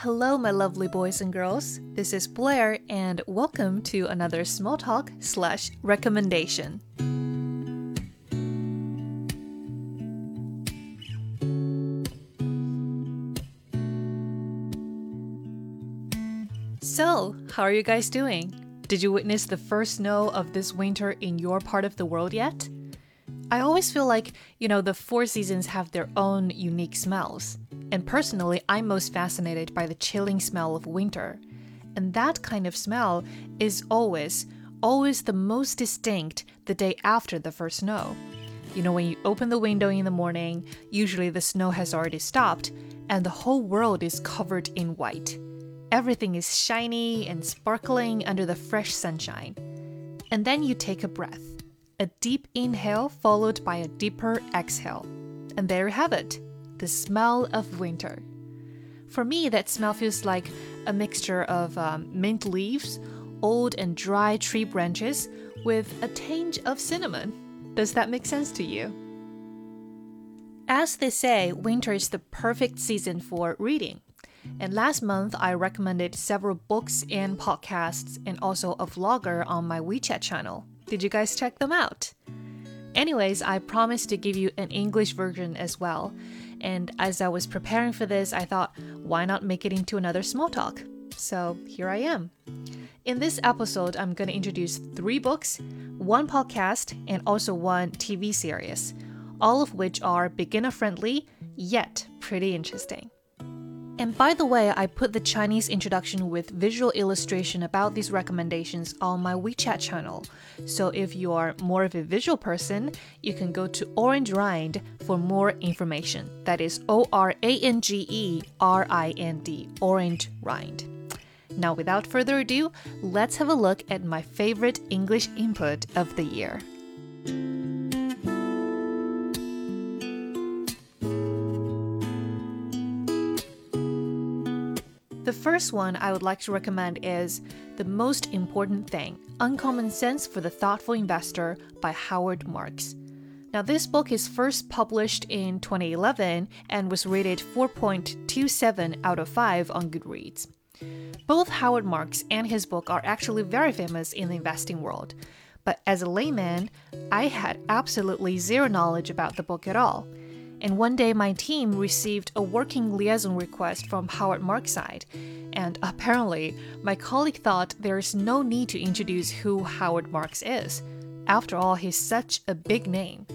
Hello, my lovely boys and girls. This is Blair, and welcome to another small talk slash recommendation. So, how are you guys doing? Did you witness the first snow of this winter in your part of the world yet? I always feel like, you know, the four seasons have their own unique smells. And personally, I'm most fascinated by the chilling smell of winter. And that kind of smell is always, always the most distinct the day after the first snow. You know, when you open the window in the morning, usually the snow has already stopped, and the whole world is covered in white. Everything is shiny and sparkling under the fresh sunshine. And then you take a breath a deep inhale followed by a deeper exhale. And there you have it the smell of winter. For me, that smell feels like a mixture of um, mint leaves, old and dry tree branches, with a tinge of cinnamon. Does that make sense to you? As they say, winter is the perfect season for reading. And last month, I recommended several books and podcasts and also a vlogger on my WeChat channel. Did you guys check them out? Anyways, I promised to give you an English version as well. And as I was preparing for this, I thought, why not make it into another small talk? So here I am. In this episode, I'm going to introduce three books, one podcast, and also one TV series, all of which are beginner friendly, yet pretty interesting. And by the way, I put the Chinese introduction with visual illustration about these recommendations on my WeChat channel. So if you are more of a visual person, you can go to Orange Rind for more information. That is O R A N G E R I N D, Orange Rind. Now, without further ado, let's have a look at my favorite English input of the year. The first one I would like to recommend is The Most Important Thing Uncommon Sense for the Thoughtful Investor by Howard Marks. Now, this book is first published in 2011 and was rated 4.27 out of 5 on Goodreads. Both Howard Marks and his book are actually very famous in the investing world, but as a layman, I had absolutely zero knowledge about the book at all. And one day, my team received a working liaison request from Howard Marks' side. And apparently, my colleague thought there's no need to introduce who Howard Marks is. After all, he's such a big name.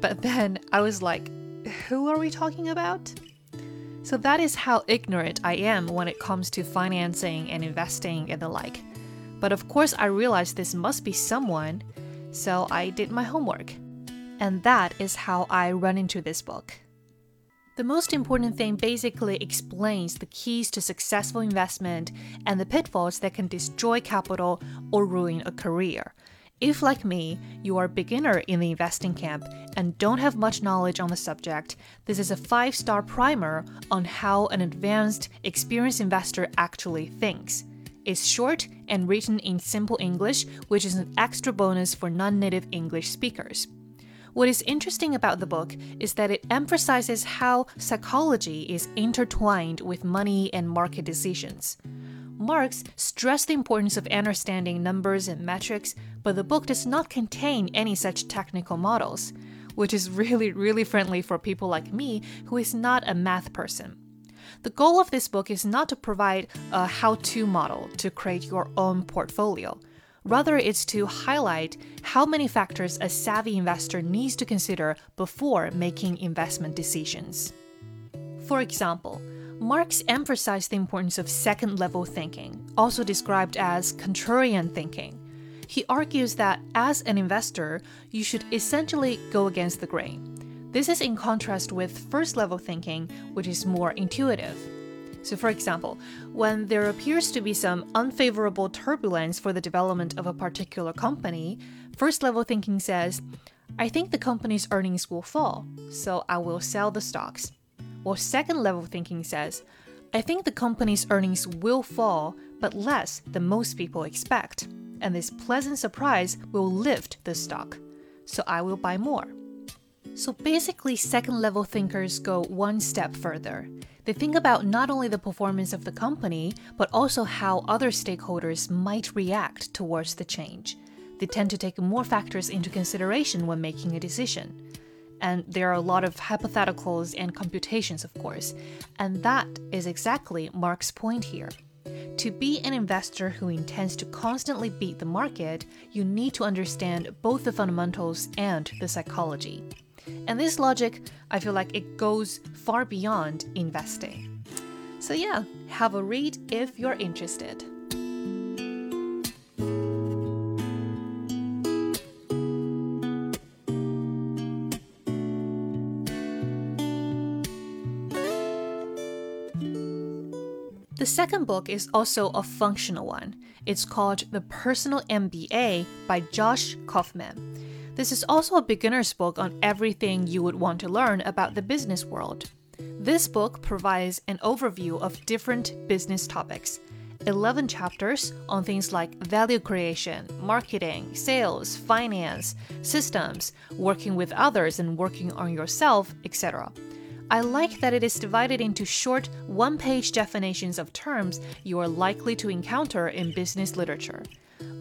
But then I was like, who are we talking about? So that is how ignorant I am when it comes to financing and investing and the like. But of course, I realized this must be someone, so I did my homework. And that is how I run into this book. The most important thing basically explains the keys to successful investment and the pitfalls that can destroy capital or ruin a career. If, like me, you are a beginner in the investing camp and don't have much knowledge on the subject, this is a five star primer on how an advanced, experienced investor actually thinks. It's short and written in simple English, which is an extra bonus for non native English speakers. What is interesting about the book is that it emphasizes how psychology is intertwined with money and market decisions. Marks stressed the importance of understanding numbers and metrics, but the book does not contain any such technical models, which is really, really friendly for people like me who is not a math person. The goal of this book is not to provide a how to model to create your own portfolio. Rather, it's to highlight how many factors a savvy investor needs to consider before making investment decisions. For example, Marks emphasized the importance of second level thinking, also described as contrarian thinking. He argues that as an investor, you should essentially go against the grain. This is in contrast with first level thinking, which is more intuitive. So, for example, when there appears to be some unfavorable turbulence for the development of a particular company, first level thinking says, I think the company's earnings will fall, so I will sell the stocks. While second level thinking says, I think the company's earnings will fall, but less than most people expect. and this pleasant surprise will lift the stock. So I will buy more. So basically, second level thinkers go one step further. They think about not only the performance of the company, but also how other stakeholders might react towards the change. They tend to take more factors into consideration when making a decision. And there are a lot of hypotheticals and computations, of course. And that is exactly Marks' point here. To be an investor who intends to constantly beat the market, you need to understand both the fundamentals and the psychology. And this logic, I feel like it goes far beyond investing. So, yeah, have a read if you're interested. The second book is also a functional one. It's called The Personal MBA by Josh Kaufman. This is also a beginner's book on everything you would want to learn about the business world. This book provides an overview of different business topics. 11 chapters on things like value creation, marketing, sales, finance, systems, working with others and working on yourself, etc. I like that it is divided into short, one page definitions of terms you are likely to encounter in business literature.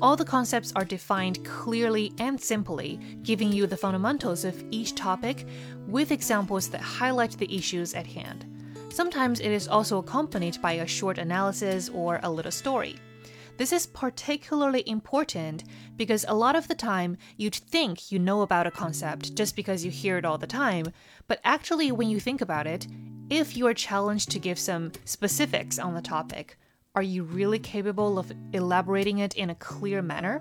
All the concepts are defined clearly and simply, giving you the fundamentals of each topic with examples that highlight the issues at hand. Sometimes it is also accompanied by a short analysis or a little story. This is particularly important because a lot of the time you'd think you know about a concept just because you hear it all the time, but actually, when you think about it, if you are challenged to give some specifics on the topic, are you really capable of elaborating it in a clear manner?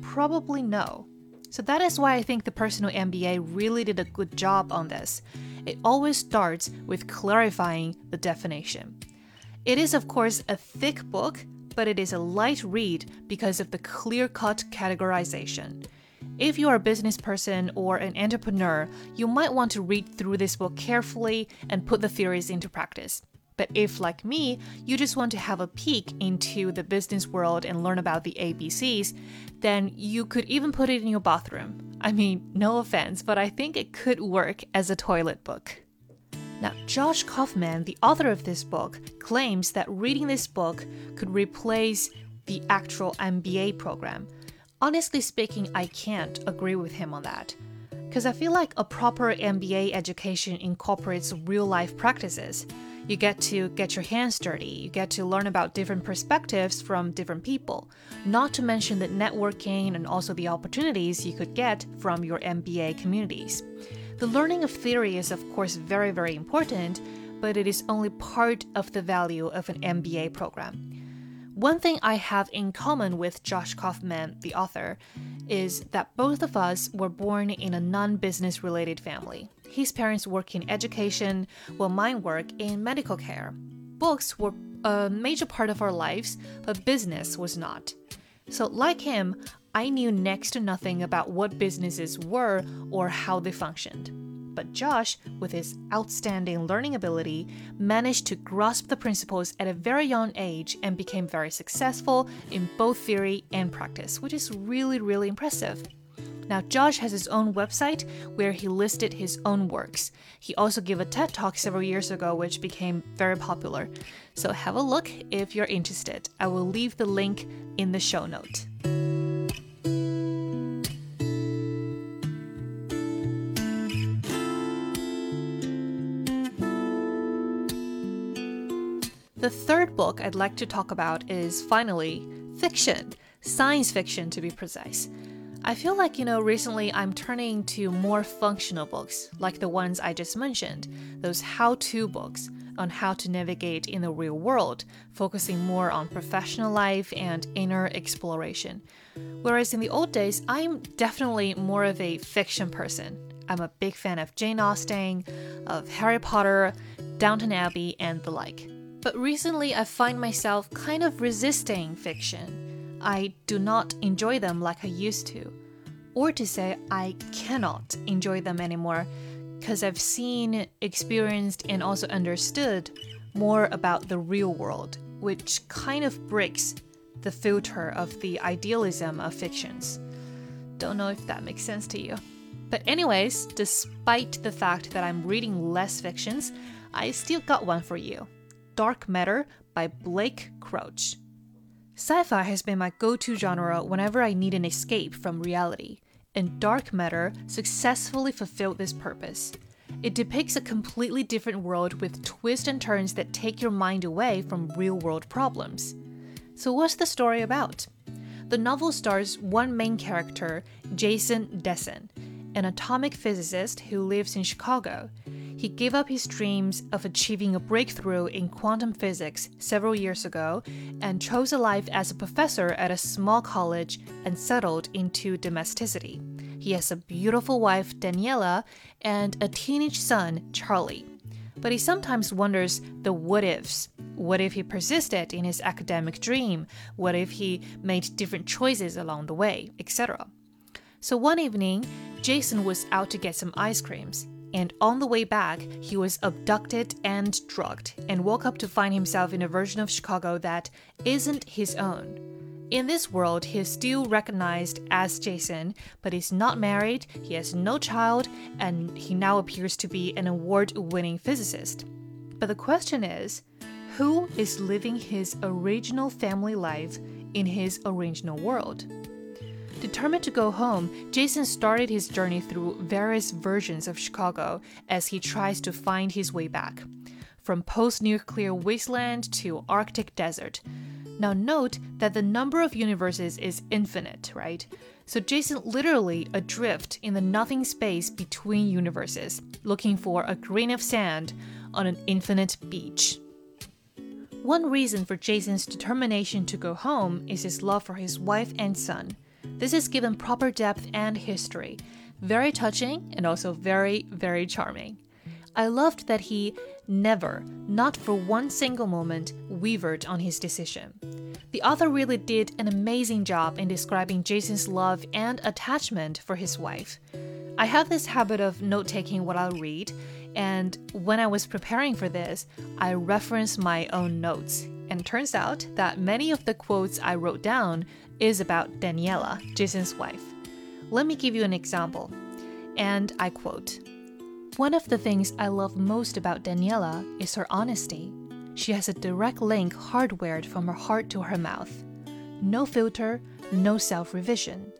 Probably no. So that is why I think the personal MBA really did a good job on this. It always starts with clarifying the definition. It is, of course, a thick book, but it is a light read because of the clear cut categorization. If you are a business person or an entrepreneur, you might want to read through this book carefully and put the theories into practice. But if, like me, you just want to have a peek into the business world and learn about the ABCs, then you could even put it in your bathroom. I mean, no offense, but I think it could work as a toilet book. Now, Josh Kaufman, the author of this book, claims that reading this book could replace the actual MBA program. Honestly speaking, I can't agree with him on that. Because I feel like a proper MBA education incorporates real life practices. You get to get your hands dirty, you get to learn about different perspectives from different people, not to mention the networking and also the opportunities you could get from your MBA communities. The learning of theory is, of course, very, very important, but it is only part of the value of an MBA program. One thing I have in common with Josh Kaufman, the author, is that both of us were born in a non business related family. His parents work in education, while mine work in medical care. Books were a major part of our lives, but business was not. So, like him, I knew next to nothing about what businesses were or how they functioned. But Josh, with his outstanding learning ability, managed to grasp the principles at a very young age and became very successful in both theory and practice, which is really, really impressive. Now, Josh has his own website where he listed his own works. He also gave a TED talk several years ago, which became very popular. So, have a look if you're interested. I will leave the link in the show note. The third book I'd like to talk about is finally fiction, science fiction to be precise. I feel like, you know, recently I'm turning to more functional books, like the ones I just mentioned, those how to books on how to navigate in the real world, focusing more on professional life and inner exploration. Whereas in the old days, I'm definitely more of a fiction person. I'm a big fan of Jane Austen, of Harry Potter, Downton Abbey, and the like. But recently, I find myself kind of resisting fiction. I do not enjoy them like I used to. Or to say, I cannot enjoy them anymore because I've seen, experienced, and also understood more about the real world, which kind of breaks the filter of the idealism of fictions. Don't know if that makes sense to you. But, anyways, despite the fact that I'm reading less fictions, I still got one for you Dark Matter by Blake Crouch. Sci fi has been my go to genre whenever I need an escape from reality, and Dark Matter successfully fulfilled this purpose. It depicts a completely different world with twists and turns that take your mind away from real world problems. So, what's the story about? The novel stars one main character, Jason Dessen, an atomic physicist who lives in Chicago. He gave up his dreams of achieving a breakthrough in quantum physics several years ago and chose a life as a professor at a small college and settled into domesticity. He has a beautiful wife, Daniela, and a teenage son, Charlie. But he sometimes wonders the what ifs. What if he persisted in his academic dream? What if he made different choices along the way, etc.? So one evening, Jason was out to get some ice creams, and on the way back, he was abducted and drugged, and woke up to find himself in a version of Chicago that isn't his own. In this world, he is still recognized as Jason, but he's not married, he has no child, and he now appears to be an award winning physicist. But the question is who is living his original family life in his original world? Determined to go home, Jason started his journey through various versions of Chicago as he tries to find his way back. From post nuclear wasteland to Arctic desert, now, note that the number of universes is infinite, right? So, Jason literally adrift in the nothing space between universes, looking for a grain of sand on an infinite beach. One reason for Jason's determination to go home is his love for his wife and son. This is given proper depth and history. Very touching and also very, very charming. I loved that he never, not for one single moment, wavered on his decision. The author really did an amazing job in describing Jason's love and attachment for his wife. I have this habit of note taking what I'll read, and when I was preparing for this, I referenced my own notes. And turns out that many of the quotes I wrote down is about Daniela, Jason's wife. Let me give you an example. And I quote one of the things I love most about Daniela is her honesty. She has a direct link hardwired from her heart to her mouth. No filter, no self revision.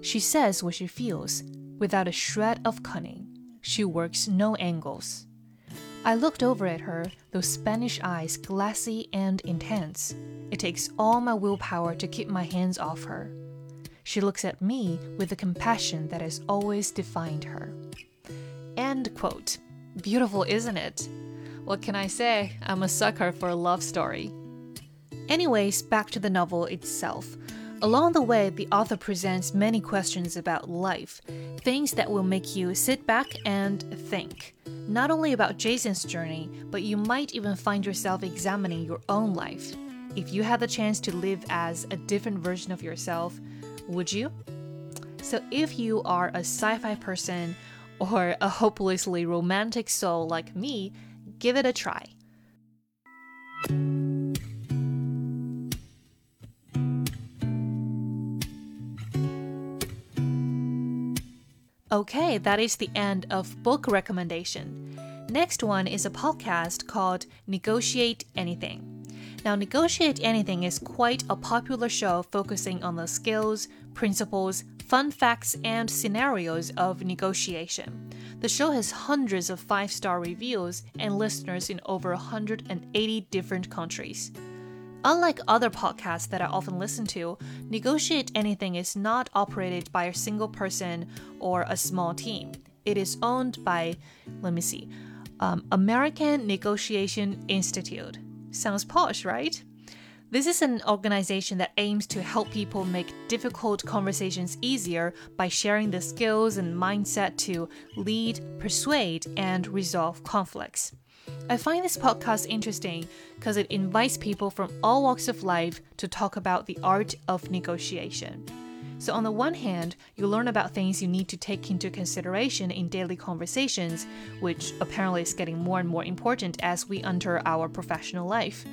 She says what she feels, without a shred of cunning. She works no angles. I looked over at her, those Spanish eyes glassy and intense. It takes all my willpower to keep my hands off her. She looks at me with the compassion that has always defined her. End quote. Beautiful, isn't it? What can I say? I'm a sucker for a love story. Anyways, back to the novel itself. Along the way, the author presents many questions about life, things that will make you sit back and think. Not only about Jason's journey, but you might even find yourself examining your own life. If you had the chance to live as a different version of yourself, would you? So, if you are a sci fi person or a hopelessly romantic soul like me, give it a try. Okay, mm. that is the end of book recommendation. Next one is a podcast called Negotiate Anything. Now, Negotiate Anything is quite a popular show focusing on the skills, principles, fun facts, and scenarios of negotiation. The show has hundreds of five star reviews and listeners in over 180 different countries. Unlike other podcasts that I often listen to, Negotiate Anything is not operated by a single person or a small team. It is owned by, let me see, um, American Negotiation Institute. Sounds posh, right? This is an organization that aims to help people make difficult conversations easier by sharing the skills and mindset to lead, persuade, and resolve conflicts. I find this podcast interesting because it invites people from all walks of life to talk about the art of negotiation. So, on the one hand, you learn about things you need to take into consideration in daily conversations, which apparently is getting more and more important as we enter our professional life.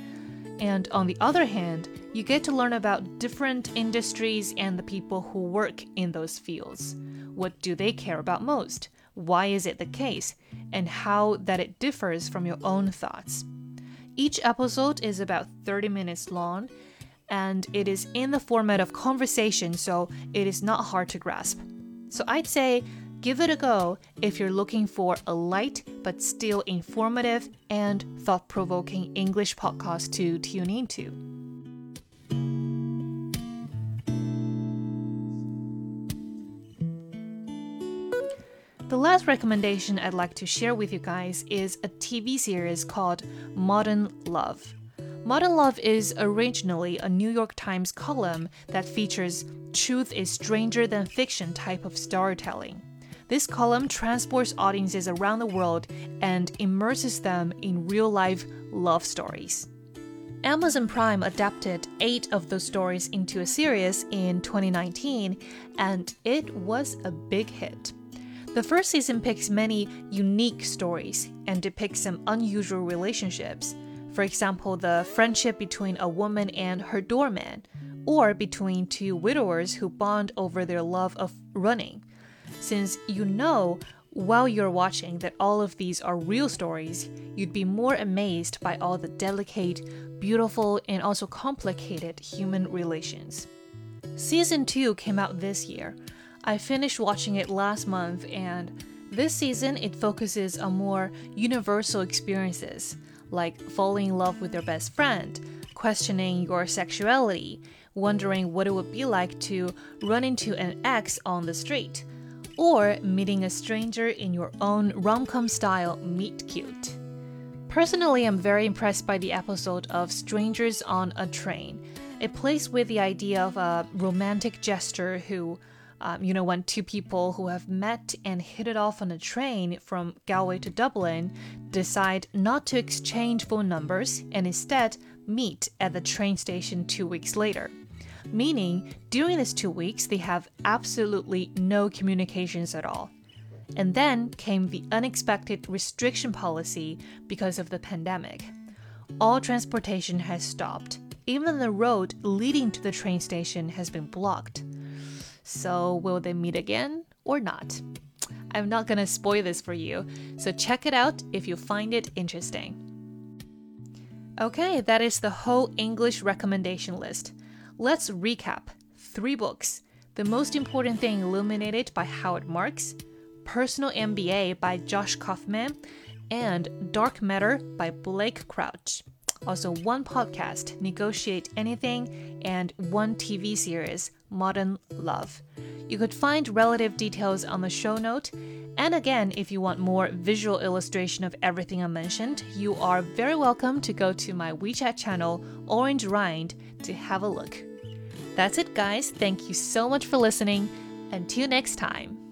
And on the other hand, you get to learn about different industries and the people who work in those fields. What do they care about most? Why is it the case? And how that it differs from your own thoughts. Each episode is about 30 minutes long and it is in the format of conversation, so it is not hard to grasp. So I'd say give it a go if you're looking for a light but still informative and thought provoking English podcast to tune into. Last recommendation I'd like to share with you guys is a TV series called Modern Love. Modern Love is originally a New York Times column that features truth is stranger than fiction type of storytelling. This column transports audiences around the world and immerses them in real life love stories. Amazon Prime adapted eight of those stories into a series in 2019, and it was a big hit. The first season picks many unique stories and depicts some unusual relationships. For example, the friendship between a woman and her doorman, or between two widowers who bond over their love of running. Since you know while you're watching that all of these are real stories, you'd be more amazed by all the delicate, beautiful, and also complicated human relations. Season 2 came out this year. I finished watching it last month, and this season it focuses on more universal experiences, like falling in love with your best friend, questioning your sexuality, wondering what it would be like to run into an ex on the street, or meeting a stranger in your own rom com style meet cute. Personally, I'm very impressed by the episode of Strangers on a Train. It plays with the idea of a romantic gesture who um, you know, when two people who have met and hit it off on a train from Galway to Dublin decide not to exchange phone numbers and instead meet at the train station two weeks later. Meaning, during these two weeks, they have absolutely no communications at all. And then came the unexpected restriction policy because of the pandemic. All transportation has stopped. Even the road leading to the train station has been blocked. So, will they meet again or not? I'm not gonna spoil this for you, so check it out if you find it interesting. Okay, that is the whole English recommendation list. Let's recap three books The Most Important Thing Illuminated by Howard Marks, Personal MBA by Josh Kaufman, and Dark Matter by Blake Crouch. Also, one podcast, Negotiate Anything, and one TV series, Modern Love. You could find relative details on the show note. And again, if you want more visual illustration of everything I mentioned, you are very welcome to go to my WeChat channel, Orange Rind, to have a look. That's it, guys. Thank you so much for listening. Until next time.